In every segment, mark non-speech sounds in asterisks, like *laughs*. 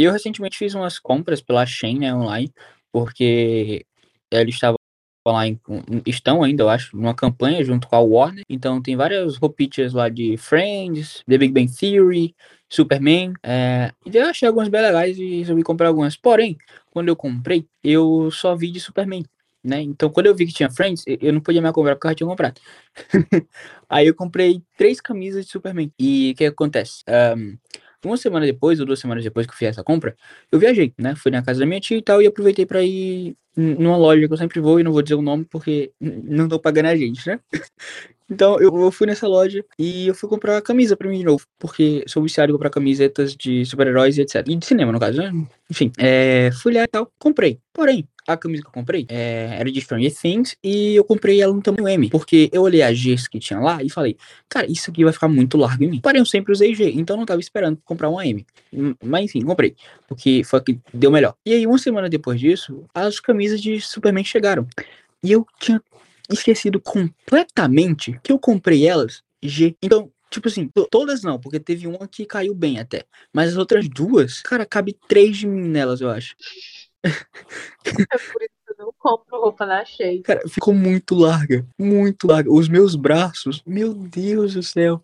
E eu recentemente fiz umas compras pela Shein, né, online, porque eles estavam lá em, estão ainda, eu acho, numa campanha junto com a Warner. Então tem várias roupitas lá de Friends, The Big Bang Theory, Superman. É, e eu achei algumas bem legais e resolvi comprar algumas. Porém, quando eu comprei, eu só vi de Superman. Né? Então, quando eu vi que tinha Friends, eu não podia me comprar porque eu já tinha comprado. *laughs* Aí eu comprei três camisas de Superman. E o que acontece? Um, uma semana depois, ou duas semanas depois que eu fiz essa compra, eu viajei, né? Fui na casa da minha tia e tal, e aproveitei para ir numa loja que eu sempre vou, e não vou dizer o nome porque não tô pagando a gente, né? *laughs* Então eu fui nessa loja e eu fui comprar camisa pra mim de novo, porque sou viciado em comprar camisetas de super-heróis e etc. E de cinema, no caso, né? Enfim, é, fui lá e tal, comprei. Porém, a camisa que eu comprei é, era de Stranger Things e eu comprei ela no tamanho M, porque eu olhei a Gs que tinha lá e falei, cara, isso aqui vai ficar muito largo em mim. Porém, eu sempre usei G, então não tava esperando comprar uma M. Mas enfim, comprei, porque foi que deu melhor. E aí, uma semana depois disso, as camisas de Superman chegaram. E eu tinha esquecido completamente que eu comprei elas G. Então, tipo assim, todas não, porque teve uma que caiu bem até. Mas as outras duas, cara, cabe três de mim nelas, eu acho. É por isso que eu não compro roupa na Shein. Cara, ficou muito larga, muito larga. Os meus braços, meu Deus do céu.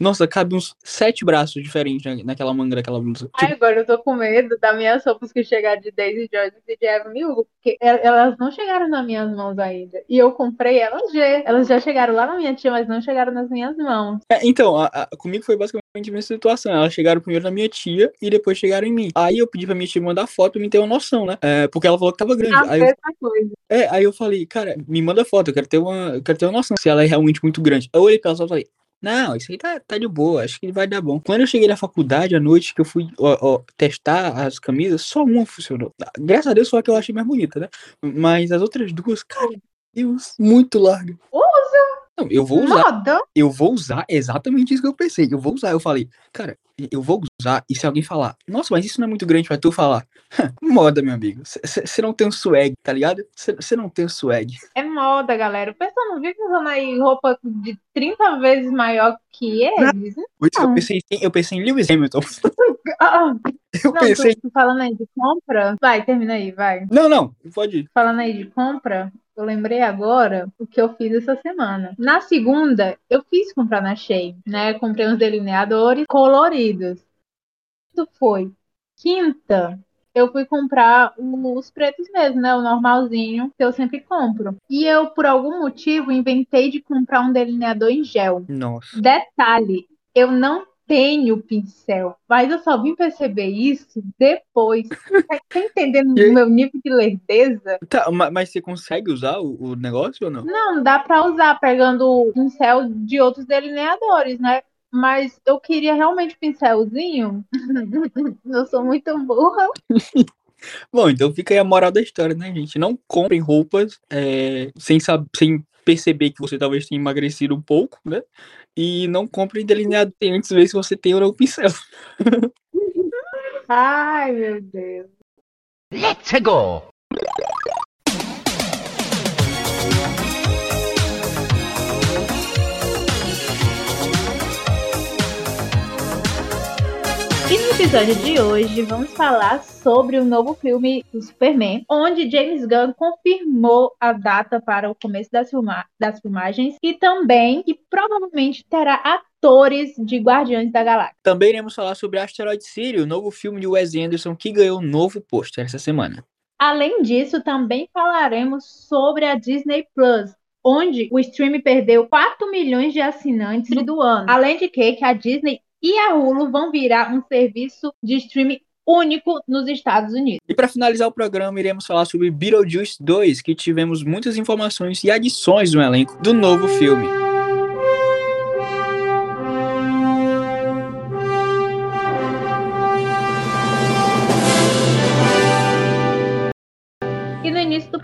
Nossa, cabe uns sete braços diferentes naquela manga daquela blusa. Ai, tipo... agora eu tô com medo das minhas roupas que chegaram de Daisy Jones e de Evan Hugo, porque elas não chegaram nas minhas mãos ainda. E eu comprei elas já. Elas já chegaram lá na minha tia, mas não chegaram nas minhas mãos. É, então, a, a, comigo foi basicamente a mesma situação. Elas chegaram primeiro na minha tia e depois chegaram em mim. Aí eu pedi pra minha tia mandar foto pra mim ter uma noção, né? É, porque ela falou que tava grande. A aí mesma eu... coisa. É, aí eu falei, cara, me manda foto, eu quero ter uma, eu quero ter uma noção se ela é realmente muito grande. Eu olhei pra ela e falei, não, isso aí tá, tá de boa, acho que vai dar bom. Quando eu cheguei na faculdade à noite, que eu fui ó, ó, testar as camisas, só uma funcionou. Graças a Deus foi a que eu achei mais bonita, né? Mas as outras duas, cara, Deus, muito larga. Usa! Não, eu vou usar. Moda. Eu vou usar exatamente isso que eu pensei. Eu vou usar. Eu falei, cara, eu vou usar. E se alguém falar, nossa, mas isso não é muito grande pra tu falar. *laughs* moda, meu amigo. Você não tem um swag, tá ligado? Você não tem um swag. É moda, galera. O pessoal não vive usando aí roupa de 30 vezes maior que eles. Não. Eu, pensei, eu pensei em Lewis Hamilton. Ah, *laughs* eu não, pensei. Tu, falando aí de compra. Vai, termina aí, vai. Não, não, pode ir. Falando aí de compra, eu lembrei agora o que eu fiz essa semana. Na segunda, eu quis comprar na Shein, né? Comprei uns delineadores coloridos. Isso foi quinta. Eu fui comprar os pretos mesmo, né? O normalzinho que eu sempre compro. E eu, por algum motivo, inventei de comprar um delineador em gel. Nossa. Detalhe, eu não tenho pincel, mas eu só vim perceber isso depois. Tá entendendo o meu nível de lerdeza? Tá, mas você consegue usar o, o negócio ou não? Não, dá para usar pegando pincel de outros delineadores, né? Mas eu queria realmente pincelzinho. *laughs* eu sou muito burra. *laughs* Bom, então fica aí a moral da história, né, gente? Não comprem roupas é, sem, saber, sem perceber que você talvez tenha emagrecido um pouco, né? E não compre delineado antes de ver se você tem ou não pincel. Ai, meu Deus. Let's go! Episódio de hoje vamos falar sobre o novo filme do Superman, onde James Gunn confirmou a data para o começo das, filma das filmagens e também que provavelmente terá atores de Guardiões da Galáxia. Também iremos falar sobre Asteroid City, o novo filme de Wes Anderson que ganhou um novo pôster essa semana. Além disso, também falaremos sobre a Disney Plus, onde o stream perdeu 4 milhões de assinantes do ano. Além de que, que a Disney e a Hulu vão virar um serviço de streaming único nos Estados Unidos. E para finalizar o programa, iremos falar sobre Beetlejuice 2, que tivemos muitas informações e adições no elenco do novo filme.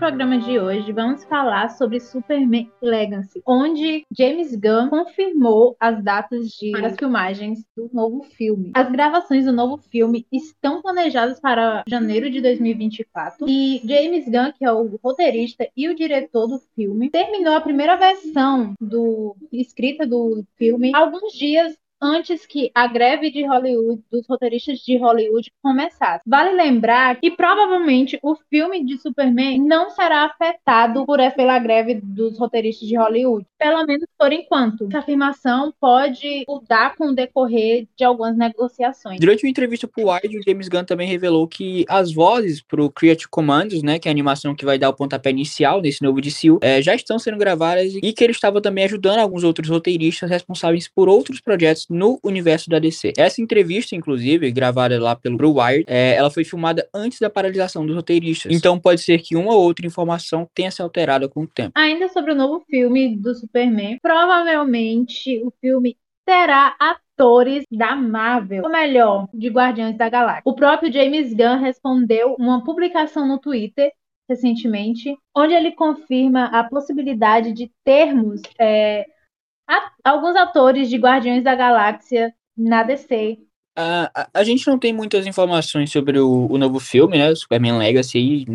Programa de hoje, vamos falar sobre Superman Legacy, onde James Gunn confirmou as datas de as filmagens do novo filme. As gravações do novo filme estão planejadas para janeiro de 2024 e James Gunn, que é o roteirista e o diretor do filme, terminou a primeira versão do escrita do filme alguns dias antes que a greve de Hollywood, dos roteiristas de Hollywood começasse. Vale lembrar que provavelmente o filme de Superman não será afetado por essa, pela greve dos roteiristas de Hollywood, pelo menos por enquanto. Essa afirmação pode mudar com o decorrer de algumas negociações. Durante uma entrevista pro Wide, o James Gunn também revelou que as vozes pro Creative Commandos, né, que é a animação que vai dar o pontapé inicial nesse novo DCU, é, já estão sendo gravadas e que ele estava também ajudando alguns outros roteiristas responsáveis por outros projetos no universo da DC. Essa entrevista, inclusive, gravada lá pelo Wired, é, ela foi filmada antes da paralisação dos roteiristas. Então pode ser que uma ou outra informação tenha se alterado com o tempo. Ainda sobre o novo filme do Superman, provavelmente o filme terá atores da Marvel, ou melhor, de Guardiões da Galáxia. O próprio James Gunn respondeu uma publicação no Twitter recentemente, onde ele confirma a possibilidade de termos é, alguns atores de Guardiões da Galáxia na DC Uh, a, a, gente não tem muitas informações sobre o, o novo filme, né? Superman Legacy aí,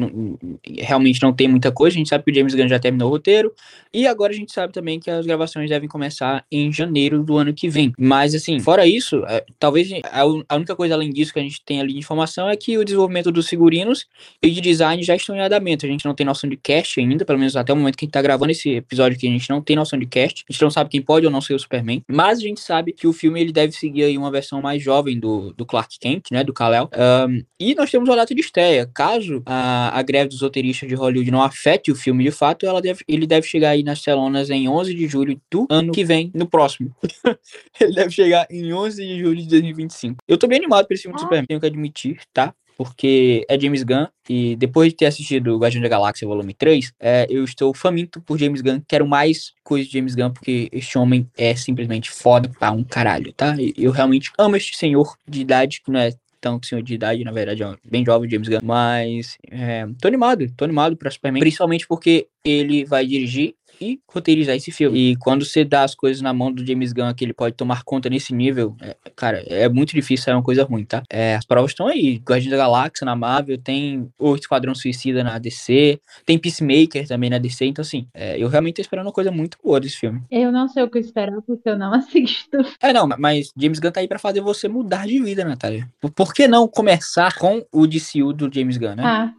realmente não tem muita coisa. A gente sabe que o James Gunn já terminou o roteiro. E agora a gente sabe também que as gravações devem começar em janeiro do ano que vem. Mas, assim, fora isso, é, talvez a, a, única coisa além disso que a gente tem ali de informação é que o desenvolvimento dos figurinos e de design já estão em andamento. A gente não tem noção de cast ainda, pelo menos até o momento que a gente tá gravando esse episódio aqui, a gente não tem noção de cast. A gente não sabe quem pode ou não ser o Superman. Mas a gente sabe que o filme ele deve seguir aí uma versão mais jovem jovem do, do Clark Kent, né, do Kal-El. Um, e nós temos uma data de estreia. Caso a, a greve dos roteiristas de Hollywood não afete o filme de fato, ela deve, ele deve chegar aí nas telonas em 11 de julho do ano que vem, no próximo. *laughs* ele deve chegar em 11 de julho de 2025. Eu tô bem animado pra esse filme ah. do Superman, tenho que admitir, tá? Porque é James Gunn e depois de ter assistido Guardião da Galáxia Volume 3, é, eu estou faminto por James Gunn, quero mais coisas de James Gunn, porque este homem é simplesmente foda pra um caralho, tá? Eu realmente amo este senhor de idade, que não é tanto senhor de idade, na verdade, é bem jovem James Gunn, mas é, tô animado, tô animado pra Superman, principalmente porque ele vai dirigir e roteirizar esse filme. E quando você dá as coisas na mão do James Gunn, que ele pode tomar conta nesse nível, é, cara, é muito difícil sair uma coisa ruim, tá? É, as provas estão aí. Guardiões da Galáxia na Marvel, tem o Esquadrão Suicida na DC, tem Peacemaker também na DC, então assim, é, eu realmente tô esperando uma coisa muito boa desse filme. Eu não sei o que esperar, porque eu não *laughs* assisto. É, não, mas James Gunn tá aí pra fazer você mudar de vida, Natália. Por que não começar com o DCU do James Gunn, né? Ah,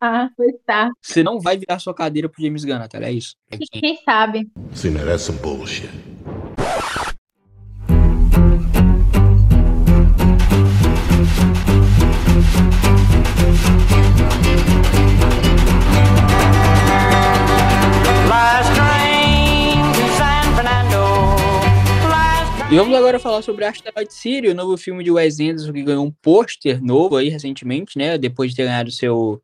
ah, tá. Você não vai virar sua cadeira pro James Gunn, Natália, é isso. Quem sabe? See, now that's some bullshit. E vamos agora falar sobre Asteroid City, o novo filme de Wes Anderson que ganhou um pôster novo aí recentemente, né? Depois de ter ganhado seu,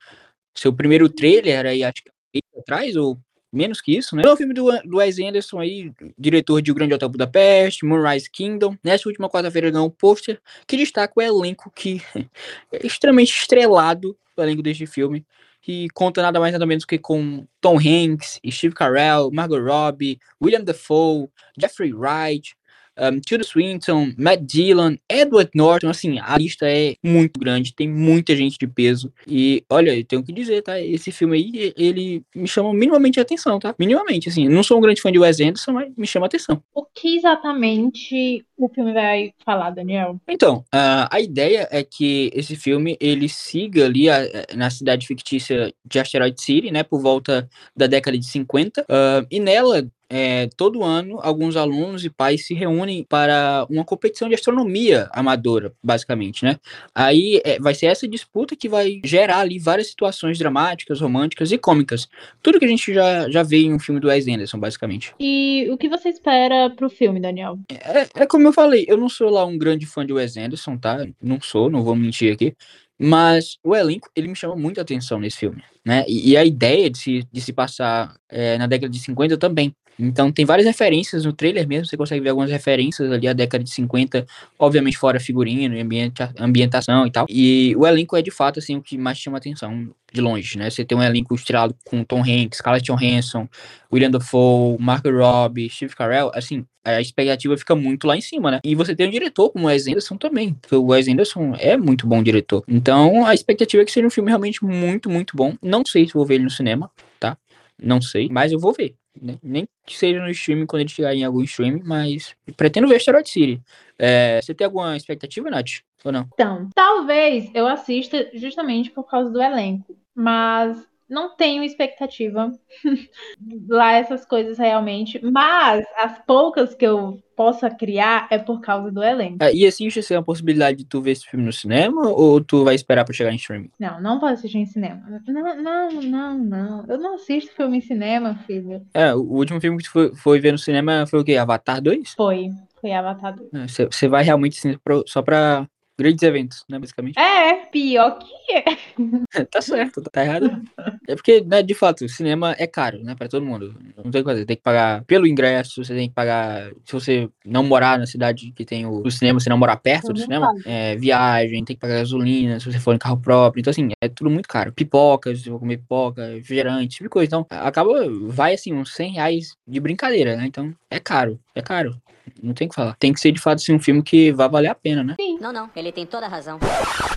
seu primeiro trailer aí, acho que atrás, ou menos que isso, né? Um filme do, do Wes Anderson aí, diretor de O Grande Hotel Budapeste, Moonrise Kingdom. Nessa última quarta-feira ganhou um pôster que destaca o elenco que *laughs* é extremamente estrelado, o elenco deste filme que conta nada mais nada menos que com Tom Hanks, Steve Carell, Margot Robbie, William Dafoe, Jeffrey Wright, um, Tilda Swinton, Matt Dillon, Edward Norton, assim, a lista é muito grande, tem muita gente de peso. E olha, eu tenho que dizer, tá? Esse filme aí, ele me chama minimamente a atenção, tá? Minimamente, assim. Não sou um grande fã de Wes Anderson, mas me chama a atenção. O que exatamente o filme vai falar, Daniel? Então, uh, a ideia é que esse filme ele siga ali a, na cidade fictícia de Asteroid City, né? Por volta da década de 50. Uh, ah, e nela é, todo ano, alguns alunos e pais se reúnem para uma competição de astronomia amadora, basicamente, né? Aí é, vai ser essa disputa que vai gerar ali várias situações dramáticas, românticas e cômicas. Tudo que a gente já, já vê em um filme do Wes Anderson, basicamente. E o que você espera pro filme, Daniel? É, é como eu falei, eu não sou lá um grande fã de Wes Anderson, tá? Não sou, não vou mentir aqui. Mas o elenco, ele me chama muita atenção nesse filme, né? E, e a ideia de se, de se passar é, na década de 50 também. Então tem várias referências no trailer mesmo, você consegue ver algumas referências ali à década de 50, obviamente fora figurino, ambienta, ambientação e tal. E o elenco é de fato assim o que mais chama atenção de longe, né? Você tem um elenco estrelado com Tom Hanks, Scarlett Johansson, William Dafoe, Mark Robbie, Steve Carell, assim, a expectativa fica muito lá em cima, né? E você tem um diretor como o Wes Anderson também, porque o Wes Anderson é muito bom diretor. Então, a expectativa é que seja um filme realmente muito, muito bom. Não sei se vou ver ele no cinema, tá? Não sei, mas eu vou ver. Né? Nem que seja no streaming quando ele chegar em algum streaming, mas pretendo ver Asteroid City. É, você tem alguma expectativa, Nath? Ou não? Então, talvez eu assista justamente por causa do elenco, mas não tenho expectativa *laughs* lá essas coisas realmente, mas as poucas que eu possa criar é por causa do elenco. É, e existe assim, a possibilidade de tu ver esse filme no cinema ou tu vai esperar pra chegar em streaming? Não, não posso assistir em cinema. Não, não, não, não. Eu não assisto filme em cinema, filho. É, o último filme que tu foi, foi ver no cinema foi o quê? Avatar 2? Foi. Foi Avatar 2. Você vai realmente assim, só pra grandes eventos, né, basicamente. É, pior que é. *laughs* tá certo, tá errado. não. É porque, né, de fato, o cinema é caro, né, pra todo mundo. Não tem coisa, tem que pagar pelo ingresso, você tem que pagar, se você não morar na cidade que tem o, o cinema, se não morar perto do Tudo cinema, é, viagem, tem que pagar gasolina, se você for em carro próprio, então assim, é tudo muito caro. Pipoca, se for comer pipoca, refrigerante, tipo de coisa. Então, acaba, vai assim, uns 100 reais de brincadeira, né, então é caro, é caro. Não tem o que falar. Tem que ser de fato assim, um filme que vai valer a pena, né? Não, não, ele tem toda a razão.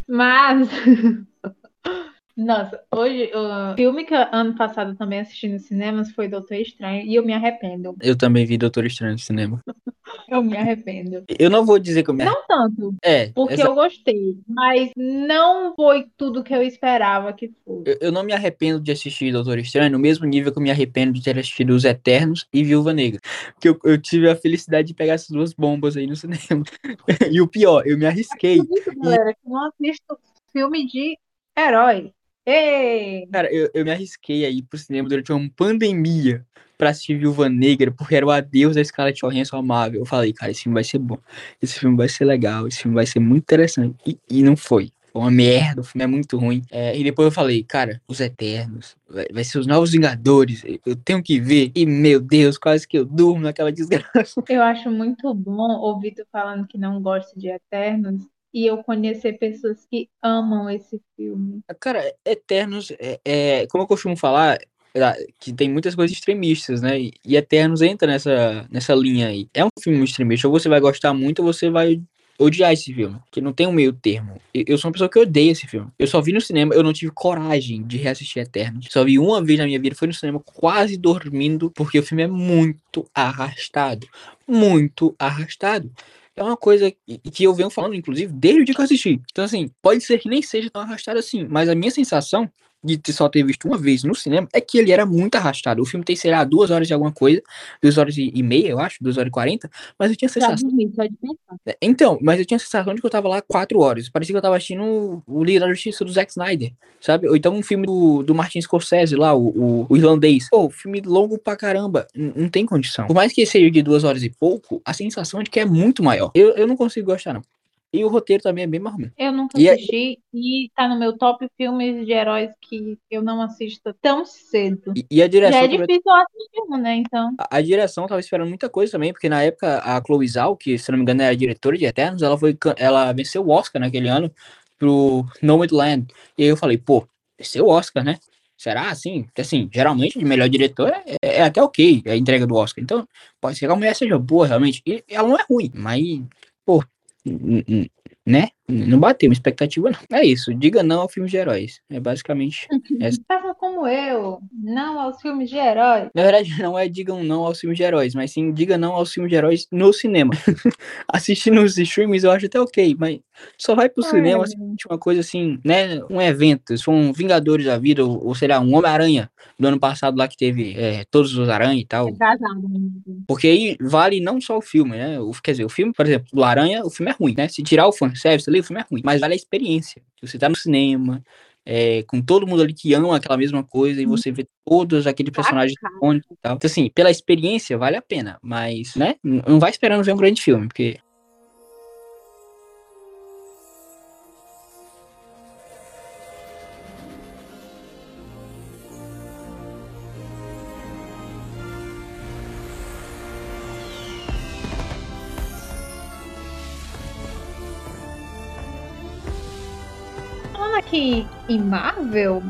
Mas. *laughs* Nossa, hoje, o filme que ano passado também assisti nos cinemas foi Doutor Estranho e eu me arrependo. Eu também vi Doutor Estranho no cinema. *laughs* Eu me arrependo. Eu não vou dizer que eu me Não tanto, É, porque essa- eu gostei, mas não foi tudo que eu esperava que fosse. eu, eu não me arrependo de assistir Doutor Estranho no mesmo nível que eu me arrependo de ter assistido Os Eternos e Viúva Negra. Porque eu, eu tive a felicidade de pegar essas duas bombas aí no cinema. *laughs* e o pior, eu me arrisquei. Por isso, galera, que eu não assisto filme de herói. Ei! Cara, eu, eu me arrisquei aí pro cinema durante uma pandemia pra assistir Viúva Negra, porque era o adeus da Scarlett Johansson amável. Eu falei, cara, esse filme vai ser bom. Esse filme vai ser legal, esse filme vai ser muito interessante. E, e não foi. Foi uma merda, o filme é muito ruim. É, e depois eu falei, cara, Os Eternos, vai, vai ser os Novos Vingadores, eu tenho que ver. E, meu Deus, quase que eu durmo naquela desgraça. Eu acho muito bom ouvir tu falando que não gosta de Eternos e eu conhecer pessoas que amam esse filme. Cara, Eternos, é, é- como eu costumo falar, é, que tem muitas coisas extremistas, né? E, Eternos entra nessa, nessa linha aí. É um filme extremista, ou você vai gostar muito, ou você vai odiar esse filme, que não tem um meio termo. Eu, eu sou uma pessoa que odeia esse filme. Eu só vi no cinema, eu não tive coragem de reassistir Eternos. Só vi uma vez na minha vida, foi no cinema quase dormindo, porque o filme é muito arrastado. Muito arrastado. É uma coisa que eu venho falando, inclusive, desde o dia que eu assisti. Então, assim, pode ser que nem seja tão arrastado assim, mas a minha sensação de ter- só ter visto uma vez no cinema é que ele era muito arrastado. O filme tem, sei lá, duas horas de alguma coisa, duas horas e meia, eu acho, duas horas e quarenta, mas eu tinha a sensação. É, Então, mas eu tinha a sensação de que eu tava lá quatro horas. Parecia que eu tava assistindo o Liga da Justiça do Zack Snyder, sabe? Ou então um filme do, do Martin Scorsese lá, o, o, o irlandês. Pô, filme longo pra caramba. N- Não tem condição. Por mais que seja de duas horas e pouco, a sensação é de que é muito maior. Eu, eu não consigo gostar, não. E o roteiro também é bem marrom. Eu nunca E é- assisti e tá no meu top filmes de heróis que eu não assisto tão cedo. E, e a Já direção é também- difícil eu assistir né? Então. A, a direção tava esperando muita coisa também, porque na época a Chloe Zhao, que se não me engano era diretora de Eternos, ela foi ela venceu o Oscar naquele ano pro Nomadland. E aí eu falei, pô, venceu o Oscar, né? Será assim? Porque, Assim, geralmente de melhor diretor é, é até ok a entrega do Oscar. Então, pode ser que a mulher seja boa, realmente. E ela não é ruim, mas, pô, n- n- né? Não bateu uma expectativa, não. É isso, diga não ao filme de heróis. É basicamente. *laughs* essa. Faça como eu, não aos filmes de heróis. Na verdade, *laughs* não é digam não aos filmes de heróis, mas sim diga não aos filmes de heróis no cinema. *laughs* Assistir nos streams eu acho até ok, mas só vai pro Ai, cinema assistir uma coisa assim, né? Um evento, se for um Vingadores da vida, ou, ou sei lá, um Homem-Aranha do ano passado lá que teve é, todos os aranha e tal. Casado. Porque aí vale não só o filme, né? O, quer dizer, o filme, por exemplo, do Aranha, o filme é ruim, né? Se tirar o fanservice ali, o filme é ruim. Mas vale a experiência. Você tá no cinema, é, com todo mundo ali que ama aquela mesma coisa, e você vê todos aqueles personagens Bacana. icônicos e tal. Então, assim, pela experiência, vale a pena. Mas, né? Não vai esperando ver um grande filme, porque. Em Marvel,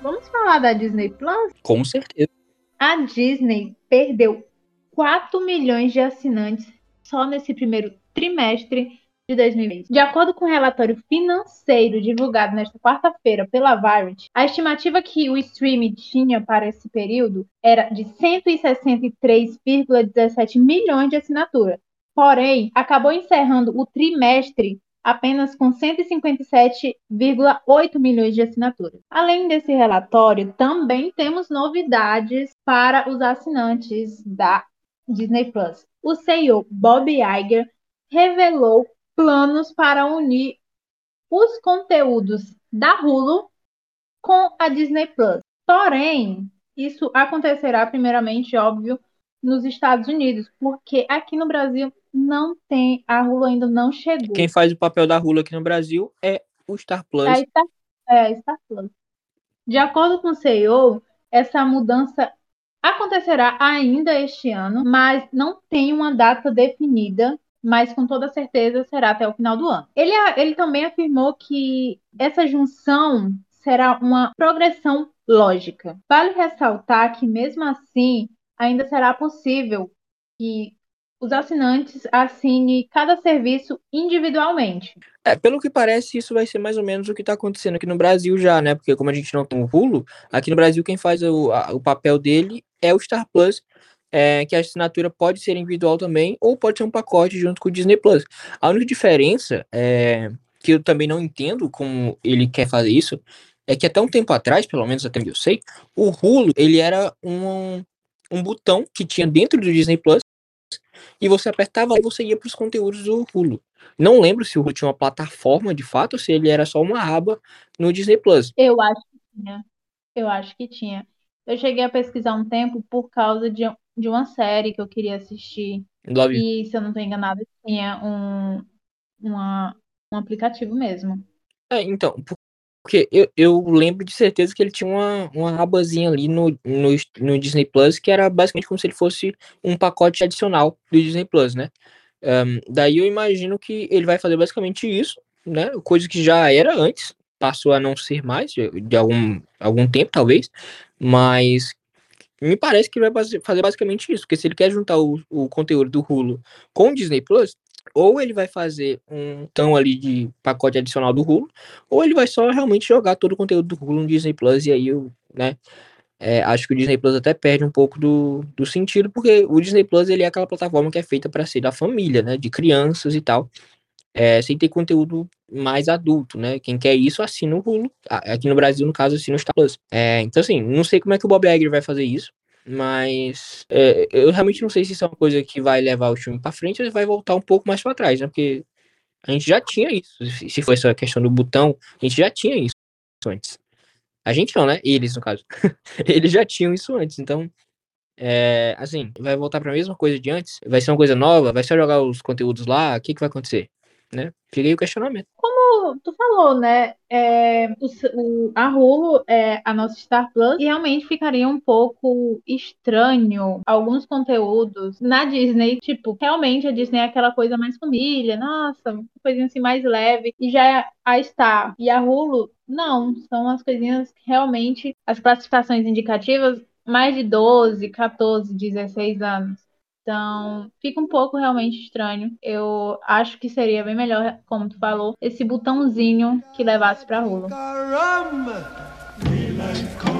vamos falar da Disney Plus? Com certeza. A Disney perdeu 4 milhões de assinantes só nesse primeiro trimestre de 2020. De acordo com o um relatório financeiro divulgado nesta quarta-feira pela Variety, a estimativa que o streaming tinha para esse período era de 163,17 milhões de assinaturas. Porém, acabou encerrando o trimestre apenas com 157,8 milhões de assinaturas. Além desse relatório, também temos novidades para os assinantes da Disney Plus. O CEO Bob Iger revelou planos para unir os conteúdos da Hulu com a Disney Plus. Porém, isso acontecerá primeiramente, óbvio, nos Estados Unidos, porque aqui no Brasil não tem, a Hulu ainda não chegou. Quem faz o papel da Hulu aqui no Brasil é o Star Plus. É, Star, é, Star Plus. De acordo com o CEO, essa mudança acontecerá ainda este ano, mas não tem uma data definida mas com toda certeza será até o final do ano. Ele, ele também afirmou que essa junção será uma progressão lógica. Vale ressaltar que, mesmo assim, ainda será possível que os assinantes assinem cada serviço individualmente. É, pelo que parece, isso vai ser mais ou menos o que está acontecendo aqui no Brasil já, né? Porque como a gente não tem o Hulu, aqui no Brasil quem faz o, a, o papel dele é o Star Plus, é, que a assinatura pode ser individual também, ou pode ser um pacote junto com o Disney Plus. A única diferença, é, que eu também não entendo como ele quer fazer isso, é que até um tempo atrás, pelo menos até onde eu sei, o Hulu ele era um, um botão que tinha dentro do Disney Plus e você apertava e você ia para os conteúdos do Hulu. Não lembro se o Hulu tinha uma plataforma de fato ou se ele era só uma aba no Disney Plus. Eu acho que tinha. Eu acho que tinha. Eu cheguei a pesquisar um tempo por causa de, de uma série que eu queria assistir. Love. E, se eu não estou enganada, tinha um, uma, um aplicativo mesmo. É, então, porque eu, eu lembro de certeza que ele tinha uma, uma abazinha ali no, no, no Disney Plus, que era basicamente como se ele fosse um pacote adicional do Disney Plus, né? Um, daí eu imagino que ele vai fazer basicamente isso, né? Coisa que já era antes, passou a não ser mais, de, algum, algum tempo, talvez, mas me parece que vai fazer basicamente isso, porque se ele quer juntar o, o conteúdo do Hulu com o Disney Plus, ou ele vai fazer um tão ali de pacote adicional do Hulu, ou ele vai só realmente jogar todo o conteúdo do Hulu no Disney Plus, e aí eu, né, é, acho que o Disney Plus até perde um pouco do, do sentido, porque o Disney Plus ele é aquela plataforma que é feita para ser da família, né, de crianças e tal, é, sem ter conteúdo mais adulto, né? Quem quer isso assina o Hulu. Aqui no Brasil, no caso, assina o Star Plus. É, então, assim, não sei como é que o Bob Iger vai fazer isso, mas é, eu realmente não sei se isso é uma coisa que vai levar o filme para frente ou vai voltar um pouco mais para trás, né? Porque a gente já tinha isso. Se for essa questão do botão, a gente já tinha isso antes. A gente não, né? Eles, no caso. *laughs* Eles já tinham isso antes, então é, assim, vai voltar para a mesma coisa de antes? Vai ser uma coisa nova? Vai só jogar os conteúdos lá? O que, que vai acontecer? né? Aí o questionamento. Como tu falou, né? É, o, o, a Hulu é a nossa Star Plus e realmente ficaria um pouco estranho alguns conteúdos na Disney. Tipo, realmente a Disney é aquela coisa mais família, nossa, coisinha assim mais leve. E já a Star e a Hulu, não, são as coisinhas que realmente as classificações indicativas mais de 12, 14, 16 anos. Então, fica um pouco realmente estranho. Eu acho que seria bem melhor, como tu falou, esse botãozinho que levasse pra rua. Stack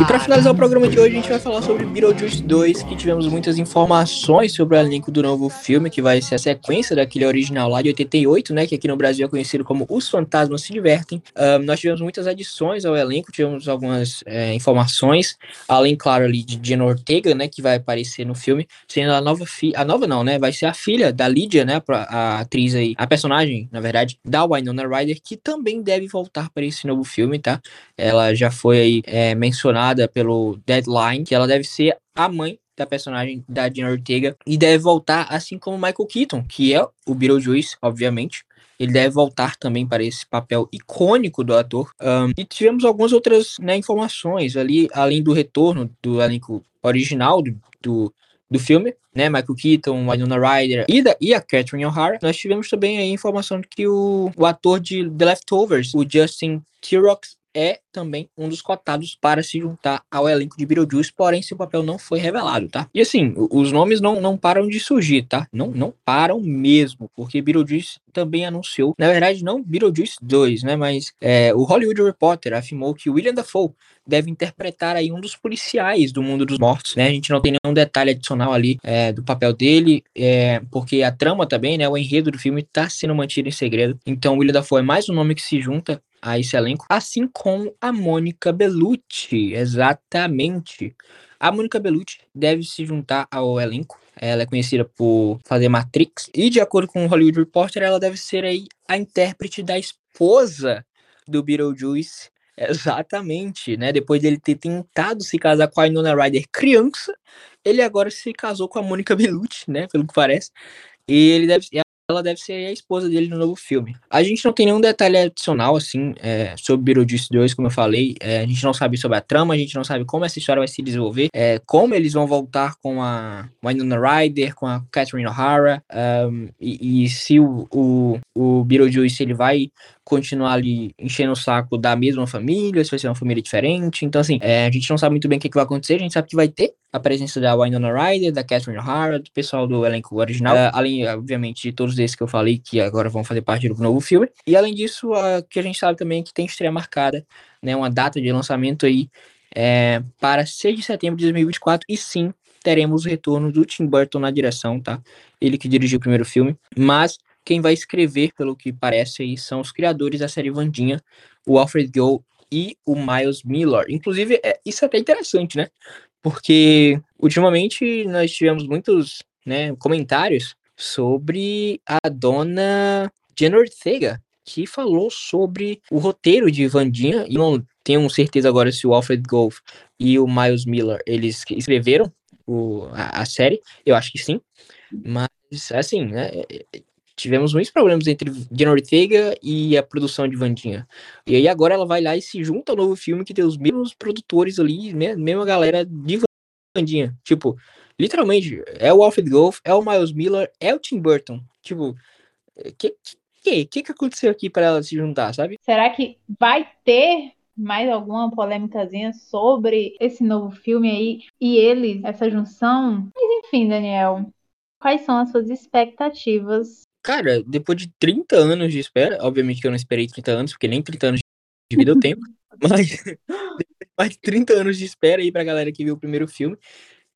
e para finalizar o programa de hoje, a gente vai falar sobre Beetlejuice 2, que tivemos muitas informações sobre o elenco do novo filme, que vai ser a sequência daquele original lá de 88, né, que aqui no Brasil é conhecido como Os Fantasmas Se Divertem. Um, nós tivemos muitas adições ao elenco, tivemos algumas é, informações, além, claro, ali de Jenna Ortega, né, que vai aparecer no filme, sendo a nova filha, a nova não, né, vai ser a filha da Lydia, né, a atriz aí, a personagem, na verdade, da Winona Ryder, que também deve voltar para esse novo filme, tá? Ela já foi aí é, mencionada pelo Deadline, que ela deve ser a mãe da personagem da Dina Ortega e deve voltar assim como Michael Keaton, que é o Beetlejuice, obviamente. Ele deve voltar também para esse papel icônico do ator. Um, e tivemos algumas outras né, informações ali, além do retorno do elenco original do, do do filme, né? Michael Keaton, Winona Ryder e, da, e a Catherine O'Hara. Nós tivemos também a informação que o, o ator de The Leftovers, o Justin Tirox, é também um dos cotados para se juntar ao elenco de Beetlejuice, porém seu papel não foi revelado, tá? E assim, os nomes não, não param de surgir, tá? Não, não param mesmo, porque Beetlejuice também anunciou, na verdade não Beetlejuice 2, né, mas é, o Hollywood Reporter afirmou que William Dafoe deve interpretar aí um dos policiais do mundo dos mortos, né? A gente não tem nenhum detalhe adicional ali é, do papel dele, é, porque a trama também, né, o enredo do filme está sendo mantido em segredo. Então, William Dafoe é mais um nome que se junta a esse elenco, assim como a Mônica Bellucci, exatamente. A Mônica Bellucci deve se juntar ao elenco. Ela é conhecida por fazer Matrix e de acordo com o Hollywood Reporter, ela deve ser aí a intérprete da esposa do Beetlejuice. Exatamente, né? Depois dele ter tentado se casar com a Winona Ryder criança, ele agora se casou com a Mônica Bellucci, né? Pelo que parece. E ele deve, ela deve ser a esposa dele no novo filme. A gente não tem nenhum detalhe adicional, assim, é, sobre Beetlejuice 2, como eu falei. É, a gente não sabe sobre a trama, a gente não sabe como essa história vai se desenvolver, é, como eles vão voltar com a Winona Ryder, com a Catherine O'Hara, um, e, e, se o, o, o Beetlejuice ele vai continuar ali enchendo o saco da mesma família, se vai ser uma família diferente. Então, assim, é, a gente não sabe muito bem o que, que vai acontecer, a gente sabe que vai ter a presença da Winona Ryder, da Catherine O'Hara, do pessoal do elenco original, uh, além, obviamente, de todos esses que eu falei que agora vão fazer parte do novo filme. E além disso, uh, que a gente sabe também que tem estreia marcada, né, uma data de lançamento aí é, para 6 de setembro de 2024, e sim, teremos o retorno do Tim Burton na direção, tá? Ele que dirigiu o primeiro filme, mas quem vai escrever, pelo que parece aí, são os criadores da série Vandinha, o Alfred Gold e o Miles Miller. Inclusive, é, isso é até interessante, né? Porque ultimamente nós tivemos muitos né, comentários sobre a dona Jenna Ortega, que falou sobre o roteiro de Vandinha, e não tenho certeza agora se o Alfred Golf e o Miles Miller, eles escreveram o, a, a série, eu acho que sim, mas assim, né, tivemos muitos problemas entre Jenna Ortega e a produção de Vandinha. E aí agora ela vai lá e se junta ao novo filme que tem os mesmos produtores ali, né? Mesma galera de Vandinha. Tipo, literalmente, é o Alfred Golf, é o Miles Miller, é o Tim Burton. Tipo, que que, que, que aconteceu aqui para ela se juntar, sabe? Será que vai ter mais alguma polêmicazinha sobre esse novo filme aí e eles, essa junção? Mas enfim, Daniel, quais são as suas expectativas Cara, depois de 30 anos de espera, obviamente que eu não esperei 30 anos, porque nem 30 anos de vida eu tenho, *laughs* mas *laughs* mais de 30 anos de espera aí pra galera que viu o primeiro filme,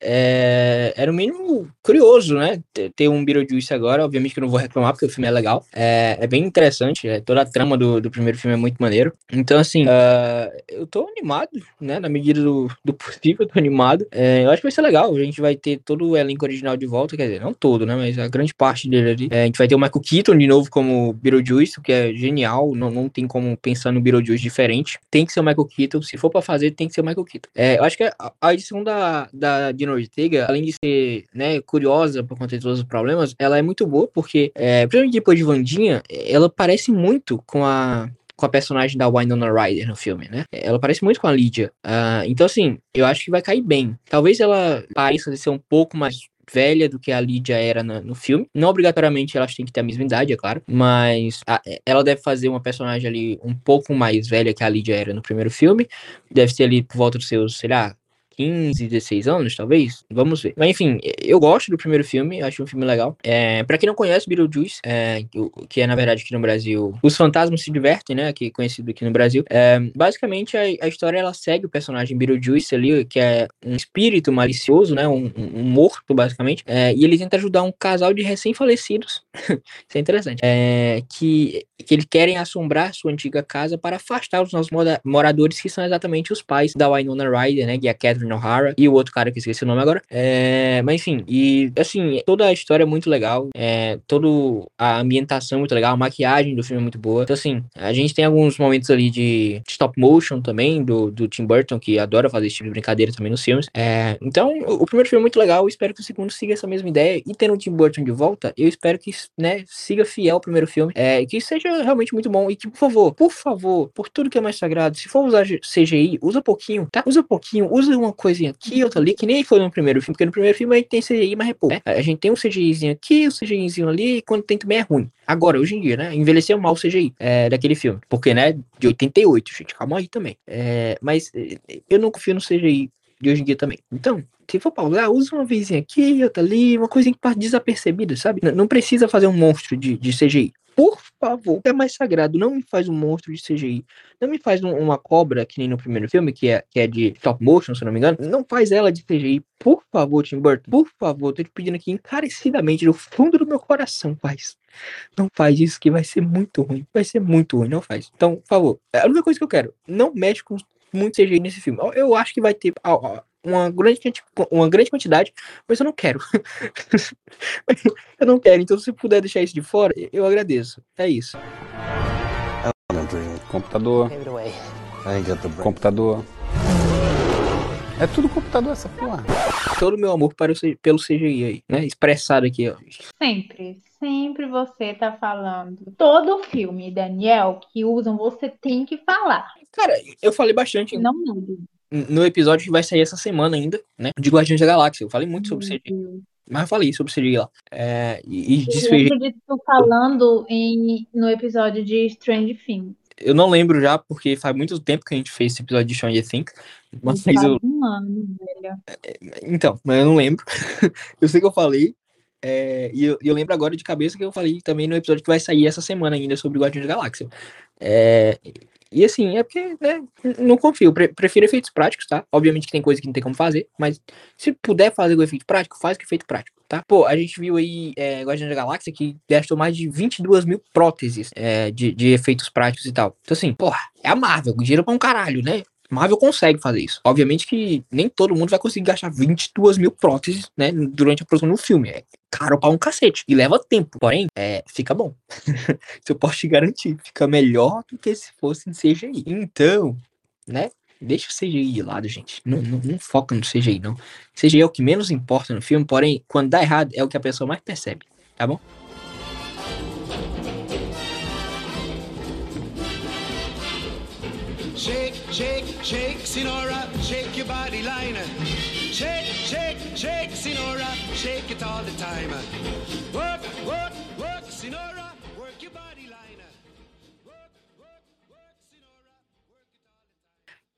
é, era o mínimo curioso, né? Ter um Beetlejuice agora, obviamente que eu não vou reclamar, porque o filme é legal. É, é bem interessante, é, toda a trama do, do primeiro filme é muito maneiro. Então, assim, uh, eu tô animado, né? Na medida do, do possível, eu tô animado. É, eu acho que vai ser legal. A gente vai ter todo o elenco original de volta, quer dizer, não todo, né? Mas a grande parte dele ali. É, a gente vai ter o Michael Keaton de novo como Beetlejuice, o que é genial. Não, não tem como pensar no Beetlejuice diferente. Tem que ser o Michael Keaton. Se for pra fazer, tem que ser o Michael Keaton. É, eu acho que a, a edição da, da Dino Ortega, além de ser né, curiosa por conta de todos os problemas, ela é muito boa porque, é, principalmente depois de Vandinha, ela parece muito com a com a personagem da Winona Ryder no filme, né? Ela parece muito com a Lydia. Uh, então, assim, eu acho que vai cair bem. Talvez ela pareça ser um pouco mais velha do que a Lydia era no, no filme. Não obrigatoriamente elas têm que ter a mesma idade, é claro. Mas a, ela deve fazer uma personagem ali um pouco mais velha que a Lydia era no primeiro filme. Deve ser ali por volta dos seus, sei lá, 15, 16 anos, talvez. Vamos ver. Mas enfim, eu gosto do primeiro filme, acho um filme legal. É, pra quem não conhece Beetlejuice, é, que é na verdade aqui no Brasil, Os Fantasmas Se Divertem, né? Que é conhecido aqui no Brasil. É, basicamente a, a, história ela segue o personagem Beetlejuice ali, que é um espírito malicioso, né? Um, um, um morto, basicamente. É, e ele tenta ajudar um casal de recém-falecidos. *laughs* Isso é interessante. É, que, que eles querem assombrar sua antiga casa para afastar os nossos moradores, que são exatamente os pais da Winona Ryder, né? Que é a Catherine O'Hara e o outro cara que esqueci o nome agora. É, mas enfim, e assim, toda a história é muito legal, é, toda a ambientação é muito legal, a maquiagem do filme é muito boa. Então, assim, a gente tem alguns momentos ali de stop motion também, do, do Tim Burton, que adora fazer esse tipo de brincadeira também nos filmes. É, então, o primeiro filme é muito legal, espero que o segundo siga essa mesma ideia. E tendo o Tim Burton de volta, eu espero que, né, siga fiel ao primeiro filme, é, que seja realmente muito bom. E que, por favor, por favor, por tudo que é mais sagrado, se for usar CGI, usa pouquinho, tá? Usa pouquinho, usa uma coisinha aqui, outra ali, que nem foi no primeiro filme, porque no primeiro filme a gente tem CGI, mas é pouco, né? A gente tem um CGIzinho aqui, um CGIzinho ali, e quando tem também é ruim. Agora, hoje em dia, né? Envelheceu mal o CGI é, daquele filme. Porque, né? De 88, gente. Calma aí também. É, mas é, eu não confio no CGI de hoje em dia também. Então, se for pra usar, usa uma vezinha aqui, outra ali, uma coisinha que passa desapercebida, sabe? Não precisa fazer um monstro de, de CGI. Por favor, é mais sagrado. Não me faz um monstro de CGI. Não me faz um, uma cobra, que nem no primeiro filme, que é, que é de top motion, se não me engano. Não faz ela de CGI. Por favor, Tim Burton. Por favor, tô te pedindo aqui encarecidamente, do fundo do meu coração, faz. Não faz isso que vai ser muito ruim. Vai ser muito ruim, não faz. Então, por favor, é a única coisa que eu quero. Não mexe com muito CGI nesse filme. Eu acho que vai ter uma grande, uma grande quantidade, mas eu não quero. *laughs* eu não quero, então se puder deixar isso de fora, eu agradeço. É isso. Computador. Computador. É tudo computador essa porra. Todo o meu amor para o, pelo CGI aí, né? Expressado aqui, ó. Sempre, sempre você tá falando. Todo filme, Daniel, que usam, você tem que falar. Cara, eu falei bastante. Não mude no episódio que vai sair essa semana ainda, né? De Guardiões da Galáxia. Eu falei muito sobre CGI. Mas eu falei sobre CGI lá. É, e, e desfeijei. Eu acredito falando em, no episódio de Strange Things. Eu não lembro já, porque faz muito tempo que a gente fez esse episódio de Stranger Things. Mas faz eu... um ano, velho. É, então, mas eu não lembro. *laughs* eu sei que eu falei. É, e eu, eu, lembro agora de cabeça que eu falei também no episódio que vai sair essa semana ainda sobre Guardiões da Galáxia. É, e assim, é porque, né, não confio, pre prefiro efeitos práticos, tá? Obviamente que tem coisa que não tem como fazer, mas se puder fazer com efeito prático, faz com efeito prático, tá? Pô, a gente viu aí é, Guardiões da Galáxia que gastou mais de 22 mil próteses é, de, de efeitos práticos e tal. Então assim, porra, é a Marvel, dinheiro pra um caralho, né? Marvel consegue fazer isso. Obviamente que nem todo mundo vai conseguir gastar 22 mil próteses, né, durante a produção do filme. É caro pra um cacete. E leva tempo. Porém, é, fica bom. *laughs* Se eu posso te garantir, fica melhor do que se fosse em CGI. Então, né, deixa o CGI de lado, gente. Não, não, não, foca no CGI, não. CGI é o que menos importa no filme, porém, quando dá errado, é o que a pessoa mais percebe, tá bom? Shake, Sinora, shake your body line. Shake, shake, shake, Sinora, shake it all the time. Work, work, work, Sinora, work your body. Work, work, work, work it all.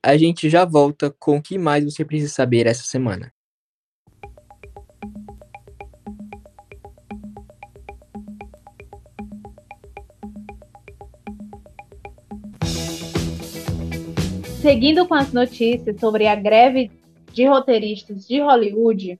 A gente já volta com o que mais você precisa saber essa semana. Seguindo com as notícias sobre a greve de roteiristas de Hollywood,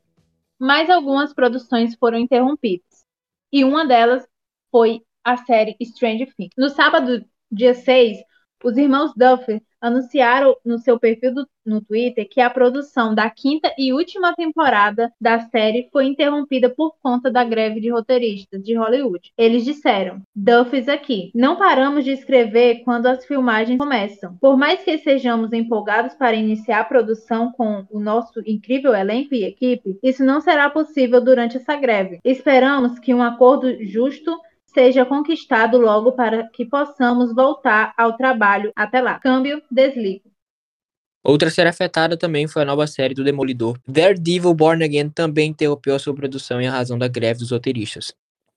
mais algumas produções foram interrompidas. E uma delas foi a série Strange Things. No sábado, dia 6, os irmãos Duffy anunciaram no seu perfil do, no Twitter que a produção da quinta e última temporada da série foi interrompida por conta da greve de roteiristas de Hollywood. Eles disseram: Duffys aqui. Não paramos de escrever quando as filmagens começam. Por mais que estejamos empolgados para iniciar a produção com o nosso incrível elenco e equipe, isso não será possível durante essa greve. Esperamos que um acordo justo seja conquistado logo para que possamos voltar ao trabalho. Até lá. Câmbio, desligo. Outra série afetada também foi a nova série do Demolidor. Daredevil Born Again também interrompeu a sua produção em razão da greve dos roteiristas.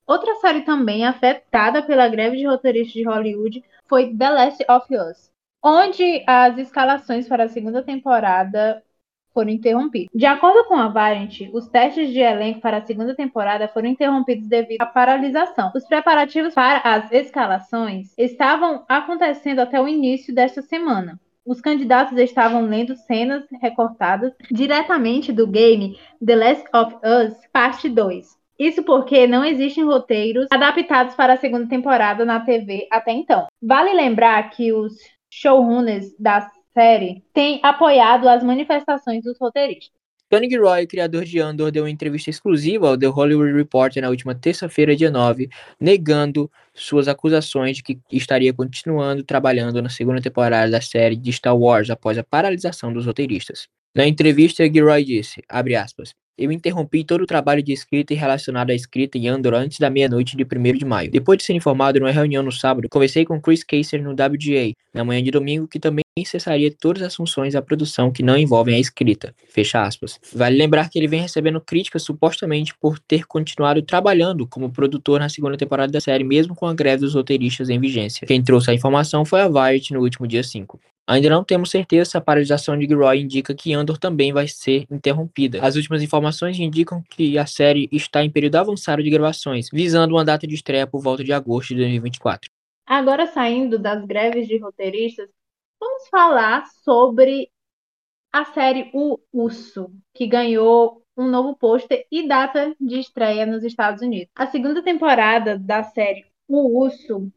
Outra série também afetada pela greve de roteiristas de Hollywood foi The Last of Us, onde as escalações para a segunda temporada foram interrompidos. De acordo com a Variant, os testes de elenco para a segunda temporada foram interrompidos devido à paralisação. Os preparativos para as escalações estavam acontecendo até o início desta semana. Os candidatos estavam lendo cenas recortadas diretamente do game The Last of Us Parte 2. Isso porque não existem roteiros adaptados para a segunda temporada na TV até então. Vale lembrar que os showrunners da série tem apoiado as manifestações dos roteiristas. Tony Gilroy, criador de Andor, deu uma entrevista exclusiva ao The Hollywood Reporter na última terça-feira, dia 9, negando suas acusações de que estaria continuando trabalhando na segunda temporada da série de Star Wars após a paralisação dos roteiristas. Na entrevista, Gilroy disse, aspas, eu interrompi todo o trabalho de escrita e relacionado à escrita em Andor antes da meia-noite de 1 de maio. Depois de ser informado numa reunião no sábado, conversei com Chris Caser no WGA, na manhã de domingo, que também cessaria todas as funções da produção que não envolvem a escrita. Fecha aspas. Vale lembrar que ele vem recebendo críticas supostamente por ter continuado trabalhando como produtor na segunda temporada da série, mesmo com a greve dos roteiristas em vigência. Quem trouxe a informação foi a Variety no último dia 5. Ainda não temos certeza se a paralisação de Gilroy indica que Andor também vai ser interrompida. As últimas informações indicam que a série está em período avançado de gravações, visando uma data de estreia por volta de agosto de 2024. Agora, saindo das greves de roteiristas, vamos falar sobre a série O Urso, que ganhou um novo pôster e data de estreia nos Estados Unidos. A segunda temporada da série O Urso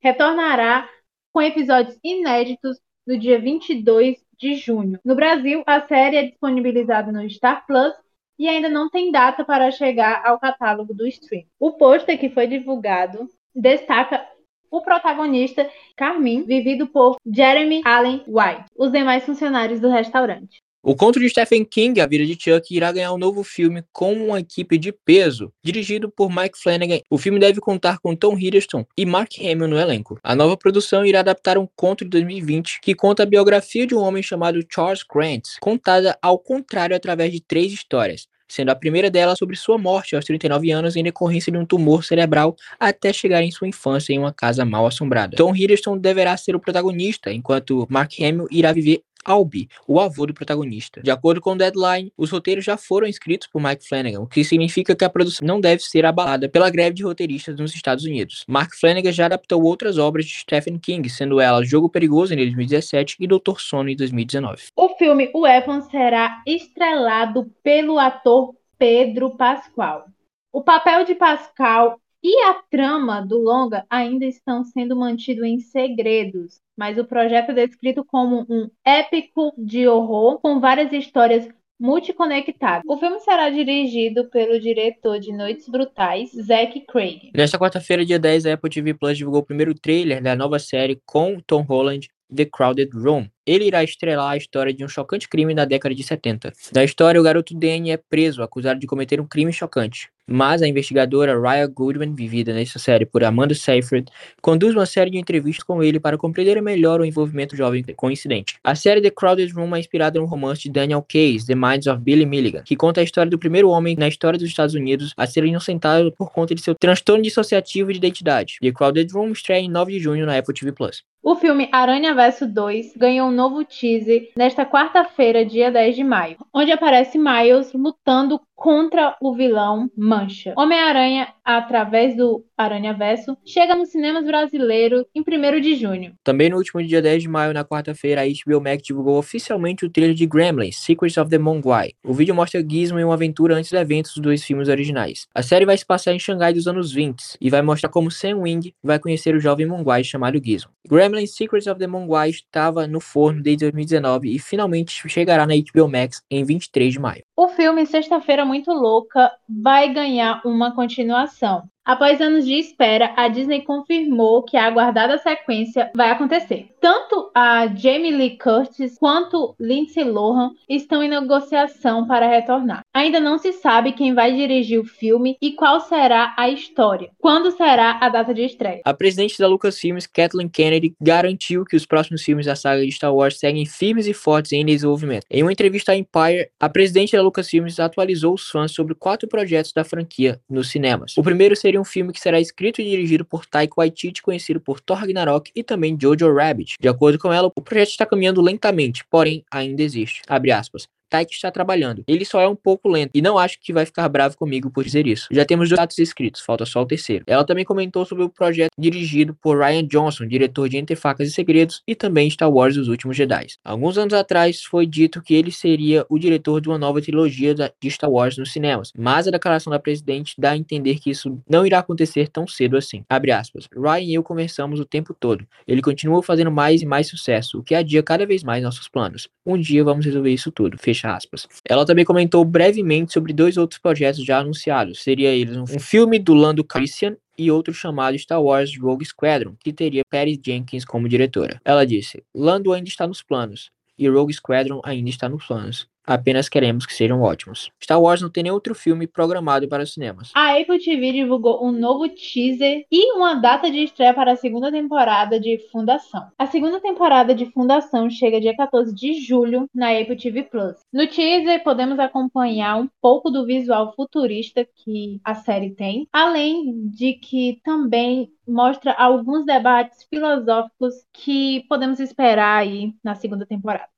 retornará com episódios inéditos no dia 22 de junho. No Brasil, a série é disponibilizada no Star Plus e ainda não tem data para chegar ao catálogo do stream. O pôster que foi divulgado destaca o protagonista Carmin, vivido por Jeremy Allen White, os demais funcionários do restaurante. O conto de Stephen King, A Vida de Chuck, irá ganhar um novo filme com uma equipe de peso, dirigido por Mike Flanagan. O filme deve contar com Tom Hiddleston e Mark Hamill no elenco. A nova produção irá adaptar um conto de 2020 que conta a biografia de um homem chamado Charles Grant, contada ao contrário através de três histórias sendo a primeira delas sobre sua morte aos 39 anos em decorrência de um tumor cerebral até chegar em sua infância em uma casa mal assombrada. Tom Hiddleston deverá ser o protagonista, enquanto Mark Hamill irá viver Albi, o avô do protagonista. De acordo com o Deadline, os roteiros já foram escritos por Mike Flanagan, o que significa que a produção não deve ser abalada pela greve de roteiristas nos Estados Unidos. Mark Flanagan já adaptou outras obras de Stephen King, sendo elas Jogo Perigoso em 2017 e Doutor Sono em 2019. O filme O Weapon será estrelado pelo ator Pedro Pascal. O papel de Pascal e a trama do longa ainda estão sendo mantidos em segredos, mas o projeto é descrito como um épico de horror com várias histórias multiconectadas. O filme será dirigido pelo diretor de Noites Brutais, Zack Craig. Nesta quarta-feira, dia 10, a Apple TV Plus divulgou o primeiro trailer da nova série com Tom Holland, The Crowded Room. Ele irá estrelar a história de um chocante crime da década de 70. Na história, o garoto Danny é preso, acusado de cometer um crime chocante. Mas a investigadora Raya Goodman, vivida nessa série por Amanda Seyfried, conduz uma série de entrevistas com ele para compreender melhor o envolvimento jovem com o incidente. A série The Crowded Room é inspirada no romance de Daniel Case, The Minds of Billy Milligan, que conta a história do primeiro homem na história dos Estados Unidos a ser inocentado por conta de seu transtorno dissociativo de identidade. The Crowded Room estreia em 9 de junho na Apple TV. O filme Aranha Verso 2 ganhou um novo teaser nesta quarta-feira, dia 10 de maio, onde aparece Miles lutando contra o vilão Mancha. Homem-Aranha, através do Aranha Verso, chega nos cinemas brasileiros em 1 de junho. Também no último dia 10 de maio, na quarta-feira, a HBO Max divulgou oficialmente o trailer de Gremlins, Secrets of the Mongwai. O vídeo mostra Gizmo em uma aventura antes do evento dos dois filmes originais. A série vai se passar em Xangai dos anos 20 e vai mostrar como Sam Wing vai conhecer o jovem Mongwai chamado Gizmo. Gremlins Secrets of the Mongwai estava no forno desde 2019 e finalmente chegará na HBO Max em 23 de maio. O filme Sexta-feira Muito Louca vai ganhar uma continuação. Após anos de espera, a Disney confirmou que a aguardada sequência vai acontecer. Tanto a Jamie Lee Curtis quanto Lindsay Lohan estão em negociação para retornar. Ainda não se sabe quem vai dirigir o filme e qual será a história. Quando será a data de estreia? A presidente da Lucasfilms, Kathleen Kennedy, garantiu que os próximos filmes da saga de Star Wars seguem firmes e fortes em desenvolvimento. Em uma entrevista à Empire, a presidente da Lucasfilms atualizou os fãs sobre quatro projetos da franquia nos cinemas. O primeiro seria um filme que será escrito e dirigido por Taika Waititi, conhecido por Thor Ragnarok e também Jojo Rabbit. De acordo com ela, o projeto está caminhando lentamente, porém ainda existe. Abre aspas. Taika está trabalhando. Ele só é um pouco lento e não acho que vai ficar bravo comigo por dizer isso. Já temos dois atos escritos, falta só o terceiro. Ela também comentou sobre o projeto dirigido por Ryan Johnson, diretor de Entre Facas e Segredos e também Star Wars Os Últimos Jedi. Alguns anos atrás foi dito que ele seria o diretor de uma nova trilogia de Star Wars nos cinemas, mas a declaração da presidente dá a entender que isso não irá acontecer tão cedo assim. Abre aspas. Ryan e eu conversamos o tempo todo. Ele continua fazendo mais e mais sucesso, o que adia cada vez mais nossos planos. Um dia vamos resolver isso tudo. Fecha Fecha aspas. Ela também comentou brevemente sobre dois outros projetos já anunciados. Seria eles um filme do Lando Christian e outro chamado Star Wars Rogue Squadron, que teria Patty Jenkins como diretora. Ela disse: Lando ainda está nos planos e Rogue Squadron ainda está nos planos. Apenas queremos que sejam ótimos. Star Wars não tem nenhum outro filme programado para os cinemas. A Apple TV divulgou um novo teaser e uma data de estreia para a segunda temporada de Fundação. A segunda temporada de Fundação chega dia 14 de julho na Apple TV Plus. No teaser podemos acompanhar um pouco do visual futurista que a série tem, além de que também mostra alguns debates filosóficos que podemos esperar aí na segunda temporada.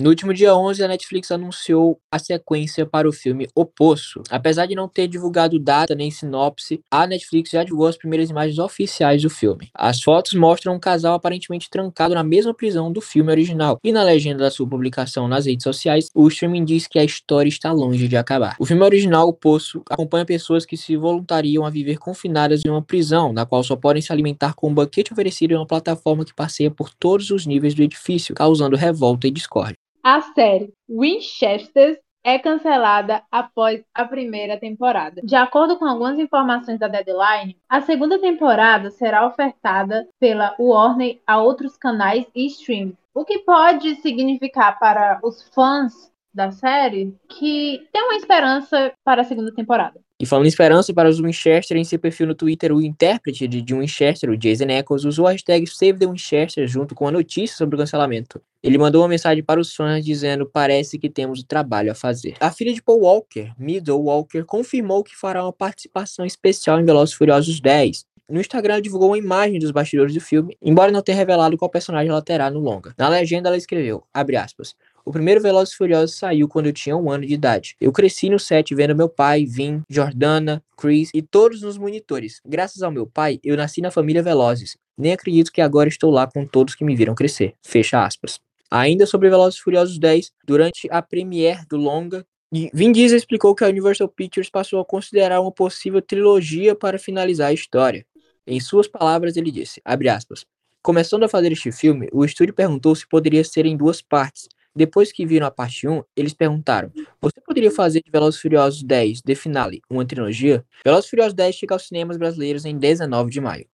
No último dia 11, a Netflix anunciou a sequência para o filme O Poço. Apesar de não ter divulgado data nem sinopse, a Netflix já divulgou as primeiras imagens oficiais do filme. As fotos mostram um casal aparentemente trancado na mesma prisão do filme original. E na legenda da sua publicação nas redes sociais, o streaming diz que a história está longe de acabar. O filme original, O Poço, acompanha pessoas que se voluntariam a viver confinadas em uma prisão, na qual só podem se alimentar com um banquete oferecido em uma plataforma que passeia por todos os níveis do edifício, causando revolta e discórdia. A série Winchester é cancelada após a primeira temporada. De acordo com algumas informações da Deadline, a segunda temporada será ofertada pela Warner a outros canais e streams, o que pode significar para os fãs da série que tem uma esperança para a segunda temporada. E falando em esperança para os Winchester, em seu perfil no Twitter, o intérprete de Winchester, o Jason Eccles, usou a hashtag Save the Winchester junto com a notícia sobre o cancelamento. Ele mandou uma mensagem para os fãs dizendo: Parece que temos o trabalho a fazer. A filha de Paul Walker, Middle Walker, confirmou que fará uma participação especial em Velozes Furiosos 10. No Instagram, divulgou uma imagem dos bastidores do filme, embora não tenha revelado qual personagem ela terá no longa. Na legenda, ela escreveu, aspas, o primeiro Velozes Furiosos saiu quando eu tinha um ano de idade. Eu cresci no set vendo meu pai, Vin, Jordana, Chris e todos nos monitores. Graças ao meu pai, eu nasci na família Velozes. Nem acredito que agora estou lá com todos que me viram crescer. Fecha aspas. Ainda sobre Velozes Furiosos 10, durante a premiere do longa, Vin Diesel explicou que a Universal Pictures passou a considerar uma possível trilogia para finalizar a história. Em suas palavras, ele disse, aspas, Começando a fazer este filme, o estúdio perguntou se poderia ser em duas partes, depois que viram a parte 1, eles perguntaram: Você poderia fazer de Velozes Furiosos 10 The Finale uma trilogia? Velozes Furiosos 10 chega aos cinemas brasileiros em 19 de maio.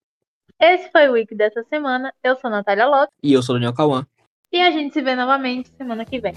Esse foi o Wiki dessa semana. Eu sou a Natália Lopes. E eu sou o Daniel Cauã. E a gente se vê novamente semana que vem.